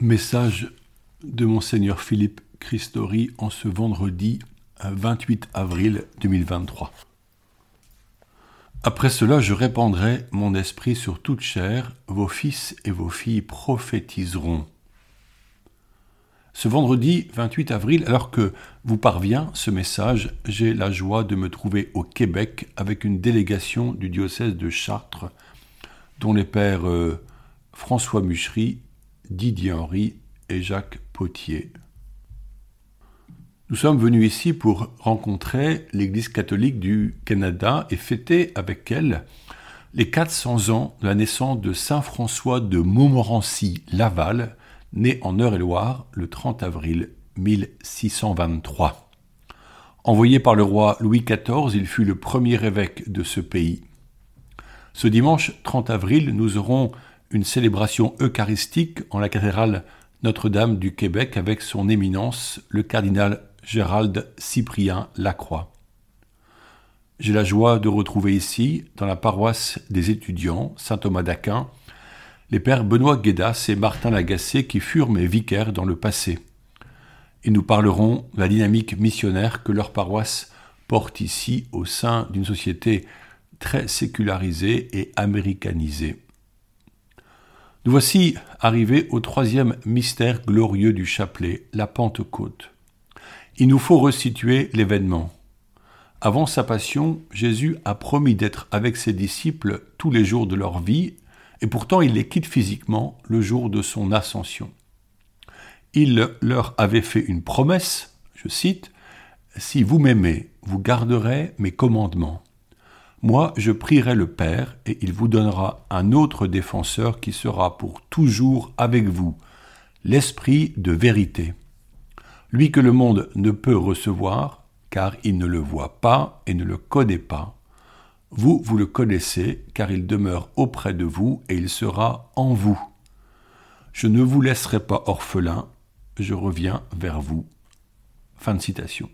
Message de Monseigneur Philippe Christori en ce vendredi 28 avril 2023. Après cela, je répandrai mon esprit sur toute chair, vos fils et vos filles prophétiseront. Ce vendredi 28 avril, alors que vous parvient ce message, j'ai la joie de me trouver au Québec avec une délégation du diocèse de Chartres, dont les pères euh, François Muchery Didier Henry et Jacques Potier. Nous sommes venus ici pour rencontrer l'Église catholique du Canada et fêter avec elle les 400 ans de la naissance de Saint François de Montmorency-Laval, né en Eure-et-Loire le 30 avril 1623. Envoyé par le roi Louis XIV, il fut le premier évêque de ce pays. Ce dimanche 30 avril, nous aurons une célébration eucharistique en la cathédrale Notre-Dame du Québec avec son éminence, le cardinal Gérald Cyprien Lacroix. J'ai la joie de retrouver ici, dans la paroisse des étudiants, Saint Thomas d'Aquin, les pères Benoît Guédas et Martin Lagacé qui furent mes vicaires dans le passé. Et nous parlerons de la dynamique missionnaire que leur paroisse porte ici au sein d'une société très sécularisée et américanisée. Nous voici arrivés au troisième mystère glorieux du chapelet, la Pentecôte. Il nous faut resituer l'événement. Avant sa passion, Jésus a promis d'être avec ses disciples tous les jours de leur vie, et pourtant il les quitte physiquement le jour de son ascension. Il leur avait fait une promesse, je cite, Si vous m'aimez, vous garderez mes commandements. Moi, je prierai le Père, et il vous donnera un autre défenseur qui sera pour toujours avec vous, l'Esprit de vérité. Lui que le monde ne peut recevoir, car il ne le voit pas et ne le connaît pas. Vous, vous le connaissez, car il demeure auprès de vous et il sera en vous. Je ne vous laisserai pas orphelin, je reviens vers vous. Fin de citation.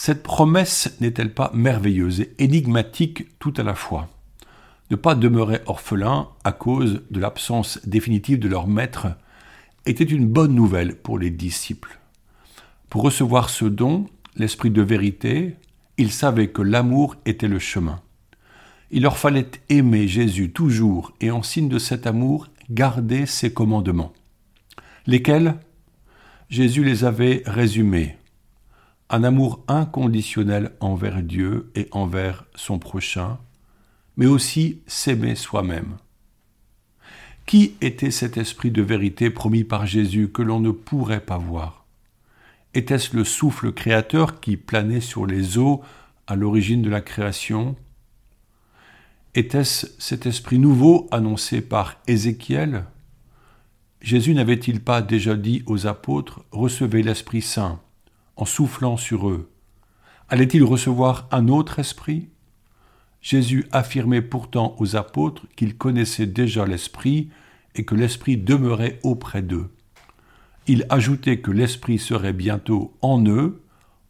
Cette promesse n'est-elle pas merveilleuse et énigmatique tout à la fois? Ne pas demeurer orphelin à cause de l'absence définitive de leur maître était une bonne nouvelle pour les disciples. Pour recevoir ce don, l'esprit de vérité, ils savaient que l'amour était le chemin. Il leur fallait aimer Jésus toujours et en signe de cet amour garder ses commandements. Lesquels? Jésus les avait résumés un amour inconditionnel envers Dieu et envers son prochain, mais aussi s'aimer soi-même. Qui était cet esprit de vérité promis par Jésus que l'on ne pourrait pas voir? Était-ce le souffle créateur qui planait sur les eaux à l'origine de la création? Était-ce cet esprit nouveau annoncé par Ézéchiel? Jésus n'avait-il pas déjà dit aux apôtres Recevez l'Esprit Saint en soufflant sur eux. Allait-il recevoir un autre esprit? Jésus affirmait pourtant aux apôtres qu'ils connaissaient déjà l'Esprit et que l'Esprit demeurait auprès d'eux. Il ajoutait que l'Esprit serait bientôt en eux,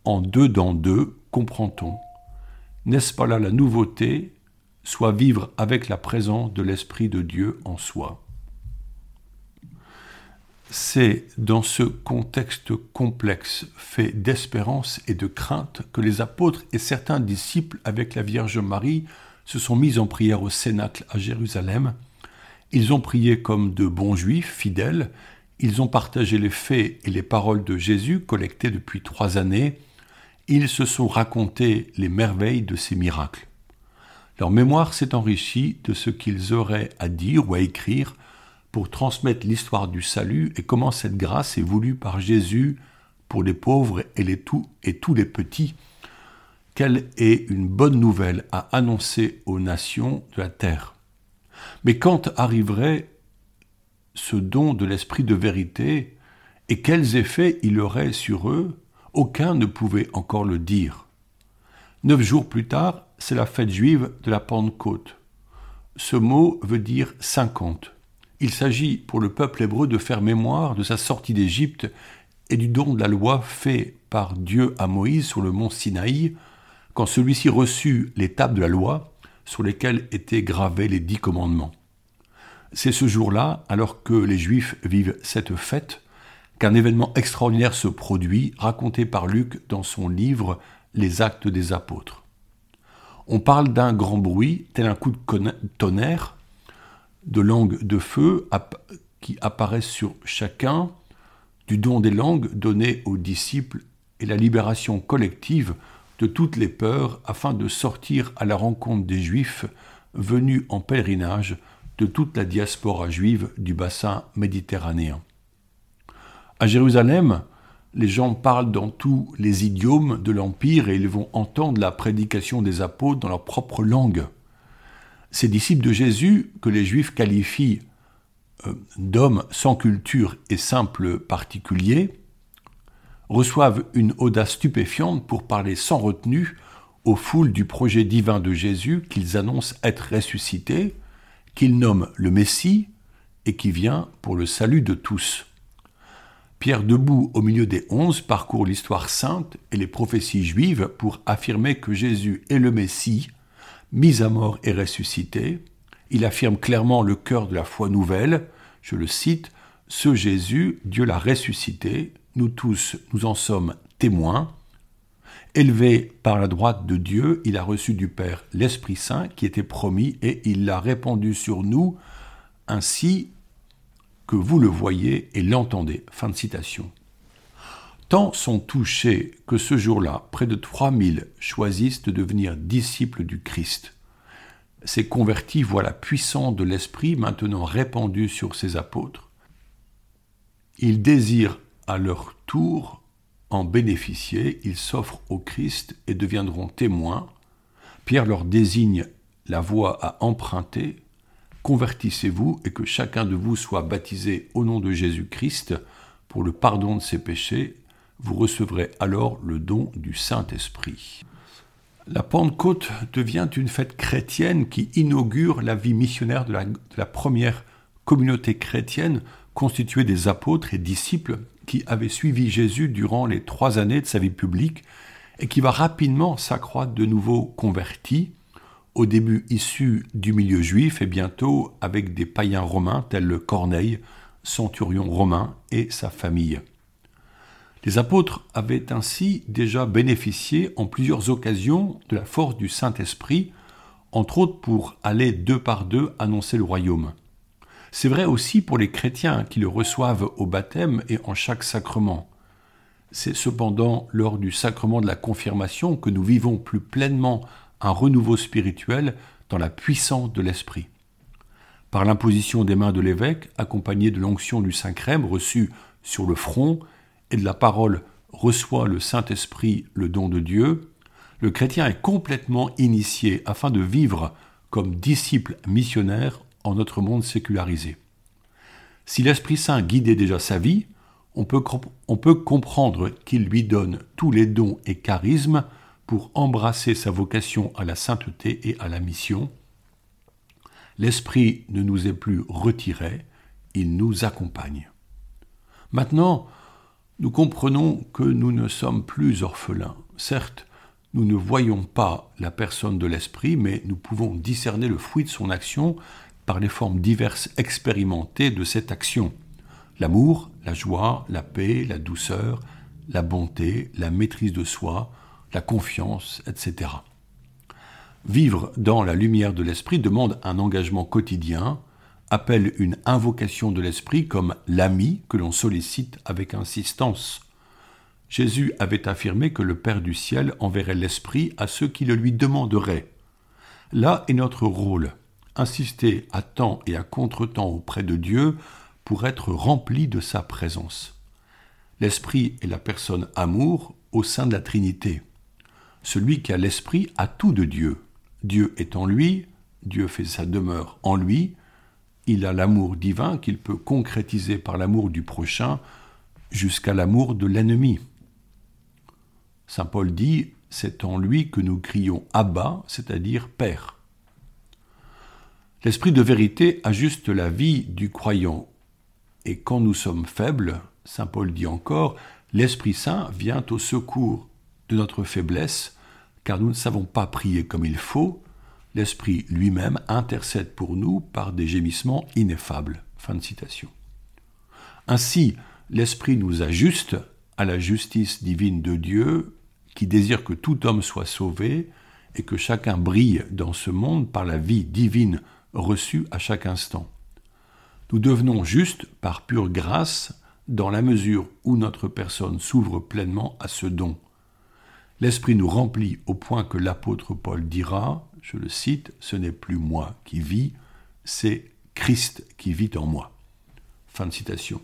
en deux dans deux, comprend-on. N'est-ce pas là la nouveauté, soit vivre avec la présence de l'Esprit de Dieu en soi c'est dans ce contexte complexe, fait d'espérance et de crainte, que les apôtres et certains disciples avec la Vierge Marie se sont mis en prière au Cénacle à Jérusalem. Ils ont prié comme de bons juifs fidèles, ils ont partagé les faits et les paroles de Jésus collectés depuis trois années, ils se sont racontés les merveilles de ces miracles. Leur mémoire s'est enrichie de ce qu'ils auraient à dire ou à écrire pour transmettre l'histoire du salut et comment cette grâce est voulue par Jésus pour les pauvres et, tous les petits. Quelle est une bonne nouvelle à annoncer aux nations de la terre. Mais quand arriverait ce don de l'esprit de vérité et quels effets il aurait sur eux, aucun ne pouvait encore le dire. Neuf jours plus tard, c'est la fête juive de la Pentecôte. Ce mot veut dire cinquante. Il s'agit pour le peuple hébreu de faire mémoire de sa sortie d'Égypte et du don de la loi fait par Dieu à Moïse sur le mont Sinaï, quand celui-ci reçut les tables de la loi sur lesquelles étaient gravés les dix commandements. C'est ce jour-là, alors que les Juifs vivent cette fête, qu'un événement extraordinaire se produit, raconté par Luc dans son livre Les Actes des Apôtres. On parle d'un grand bruit, tel un coup de tonnerre, de langues de feu qui apparaissent sur chacun, du don des langues donné aux disciples et la libération collective de toutes les peurs afin de sortir à la rencontre des Juifs venus en pèlerinage de toute la diaspora juive du bassin méditerranéen. À Jérusalem, les gens parlent dans tous les idiomes de l'Empire et ils vont entendre la prédication des apôtres dans leur propre langue. Ces disciples de Jésus, que les Juifs qualifient euh, d'hommes sans culture et simples particuliers, reçoivent une audace stupéfiante pour parler sans retenue aux foules du projet divin de Jésus qu'ils annoncent être ressuscité, qu'ils nomment le Messie et qui vient pour le salut de tous. Pierre debout au milieu des onze parcourt l'histoire sainte et les prophéties juives pour affirmer que Jésus est le Messie, mis à mort et ressuscité. Il affirme clairement le cœur de la foi nouvelle. Je le cite Ce Jésus, Dieu l'a ressuscité. Nous tous, nous en sommes témoins. Élevé par la droite de Dieu, il a reçu du Père l'Esprit Saint qui était promis et il l'a répandu sur nous. Ainsi, que vous le voyez et l'entendez. Fin de citation. Tant sont touchés que ce jour-là, près de 3000 choisissent de devenir disciples du Christ. Ces convertis voient la puissance de l'Esprit maintenant répandue sur ses apôtres. Ils désirent à leur tour en bénéficier, ils s'offrent au Christ et deviendront témoins. Pierre leur désigne la voie à emprunter Convertissez-vous et que chacun de vous soit baptisé au nom de Jésus-Christ pour le pardon de ses péchés. Vous recevrez alors le don du Saint-Esprit. La Pentecôte devient une fête chrétienne qui inaugure la vie missionnaire de la, première communauté chrétienne constituée des apôtres et disciples qui avaient suivi Jésus durant les trois années de sa vie publique et qui va rapidement s'accroître de nouveaux convertis au début issus du milieu juif et bientôt avec des païens romains tels Corneille, centurion romain et sa famille. Les apôtres avaient ainsi déjà bénéficié en plusieurs occasions de la force du Saint-Esprit, entre autres pour aller deux par deux annoncer le royaume. C'est vrai aussi pour les chrétiens qui le reçoivent au baptême et en chaque sacrement. C'est cependant lors du sacrement de la confirmation que nous vivons plus pleinement un renouveau spirituel dans la puissance de l'esprit. Par l'imposition des mains de l'évêque, accompagnée de l'onction du Saint-Crème reçue sur le front et de la parole reçoit le Saint-Esprit le don de Dieu, le chrétien est complètement initié afin de vivre comme disciple missionnaire en notre monde sécularisé. Si l'Esprit Saint guidait déjà sa vie, on peut, on peut comprendre qu'il lui donne tous les dons et charismes pour embrasser sa vocation à la sainteté et à la mission. L'Esprit ne nous est plus retiré, il nous accompagne. Maintenant, nous comprenons que nous ne sommes plus orphelins. Certes, nous ne voyons pas la personne de l'Esprit, mais nous pouvons discerner le fruit de son action par les formes diverses expérimentées de cette action. L'amour, la joie, la paix, la douceur, la bonté, la maîtrise de soi, la confiance, etc. Vivre dans la lumière de l'esprit demande un engagement quotidien, appelle une invocation de l'esprit comme l'ami que l'on sollicite avec insistance. Jésus avait affirmé que le Père du ciel enverrait l'esprit à ceux qui le lui demanderaient. Là est notre rôle, insister à temps et à contre-temps auprès de Dieu pour être rempli de sa présence. L'esprit est la personne amour au sein de la Trinité. Celui qui a l'esprit a tout de Dieu. Dieu est en lui, Dieu fait sa demeure en lui, il a l'amour divin qu'il peut concrétiser par l'amour du prochain jusqu'à l'amour de l'ennemi. Saint Paul dit, c'est en lui que nous crions Abba, c'est-à-dire Père. L'esprit de vérité ajuste la vie du croyant. Et quand nous sommes faibles, Saint Paul dit encore, l'Esprit Saint vient au secours de notre faiblesse, car nous ne savons pas prier comme il faut, l'Esprit lui-même intercède pour nous par des gémissements ineffables. Fin de citation. Ainsi, l'Esprit nous ajuste à la justice divine de Dieu qui désire que tout homme soit sauvé et que chacun brille dans ce monde par la vie divine reçue à chaque instant. Nous devenons justes par pure grâce dans la mesure où notre personne s'ouvre pleinement à ce don. L'Esprit nous remplit au point que l'apôtre Paul dira, je le cite, Ce n'est plus moi qui vis, c'est Christ qui vit en moi. Fin de citation.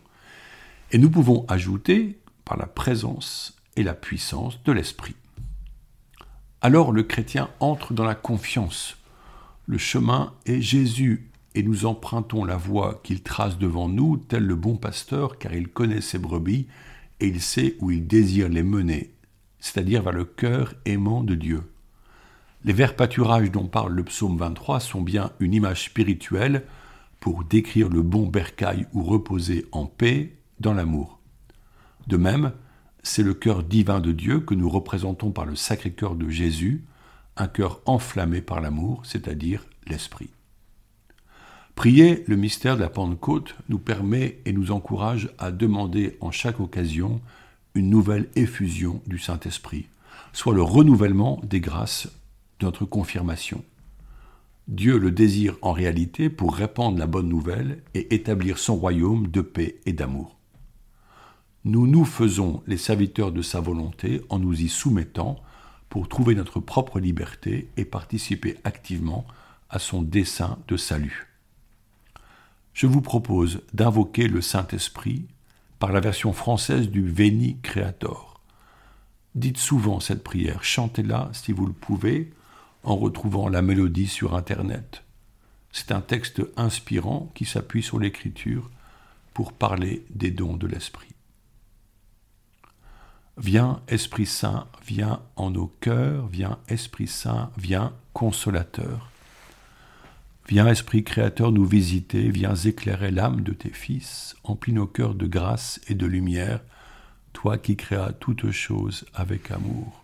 Et nous pouvons ajouter par la présence et la puissance de l'Esprit. Alors le chrétien entre dans la confiance. Le chemin est Jésus et nous empruntons la voie qu'il trace devant nous, tel le bon pasteur, car il connaît ses brebis et il sait où il désire les mener, c'est-à-dire vers le cœur aimant de Dieu. Les verts pâturages dont parle le psaume 23 sont bien une image spirituelle pour décrire le bon bercail où reposer en paix dans l'amour. De même, c'est le cœur divin de Dieu que nous représentons par le sacré cœur de Jésus, un cœur enflammé par l'amour, c'est-à-dire l'Esprit. Prier le mystère de la Pentecôte nous permet et nous encourage à demander en chaque occasion une nouvelle effusion du Saint-Esprit, soit le renouvellement des grâces confirmation. Dieu le désire en réalité pour répandre la bonne nouvelle et établir son royaume de paix et d'amour. Nous nous faisons les serviteurs de sa volonté en nous y soumettant pour trouver notre propre liberté et participer activement à son dessein de salut je vous propose d'invoquer le Saint-Esprit par la version française du Veni Creator. Dites souvent cette prière, chantez-la si vous le pouvez, en retrouvant la mélodie sur Internet. C'est un texte inspirant qui s'appuie sur l'Écriture pour parler des dons de l'Esprit. Viens Esprit Saint, viens en nos cœurs, viens Esprit Saint, viens consolateur. Viens, Esprit Créateur, nous visiter, viens éclairer l'âme de tes fils, emplis nos cœurs de grâce et de lumière, toi qui créas toutes choses avec amour.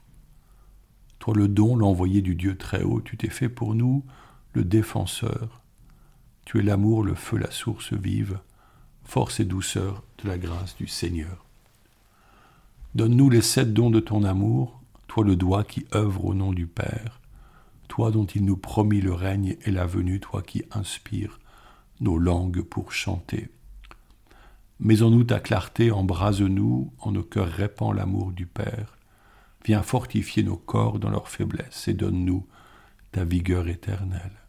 Toi le don, l'envoyé du Dieu très haut, tu t'es fait pour nous le défenseur. Tu es l'amour, le feu, la source vive, force et douceur de la grâce du Seigneur. Donne-nous les sept dons de ton amour, toi le doigt qui œuvre au nom du Père toi dont il nous promit le règne et la venue, toi qui inspires nos langues pour chanter. Mets en nous ta clarté, embrase-nous, en nos cœurs répand l'amour du Père. Viens fortifier nos corps dans leur faiblesse et donne-nous ta vigueur éternelle.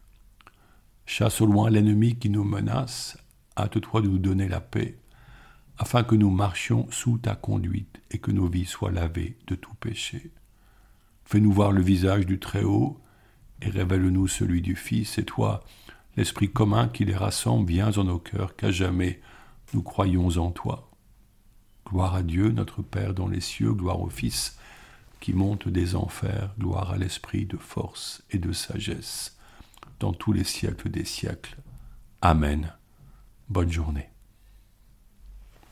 Chasse au loin l'ennemi qui nous menace, hâte-toi de nous donner la paix, afin que nous marchions sous ta conduite et que nos vies soient lavées de tout péché. Fais-nous voir le visage du Très-Haut, et révèle-nous celui du Fils, et toi, l'Esprit commun qui les rassemble, viens en nos cœurs, qu'à jamais nous croyons en toi. Gloire à Dieu, notre Père dans les cieux, gloire au Fils qui monte des enfers, gloire à l'Esprit de force et de sagesse, dans tous les siècles des siècles. Amen. Bonne journée.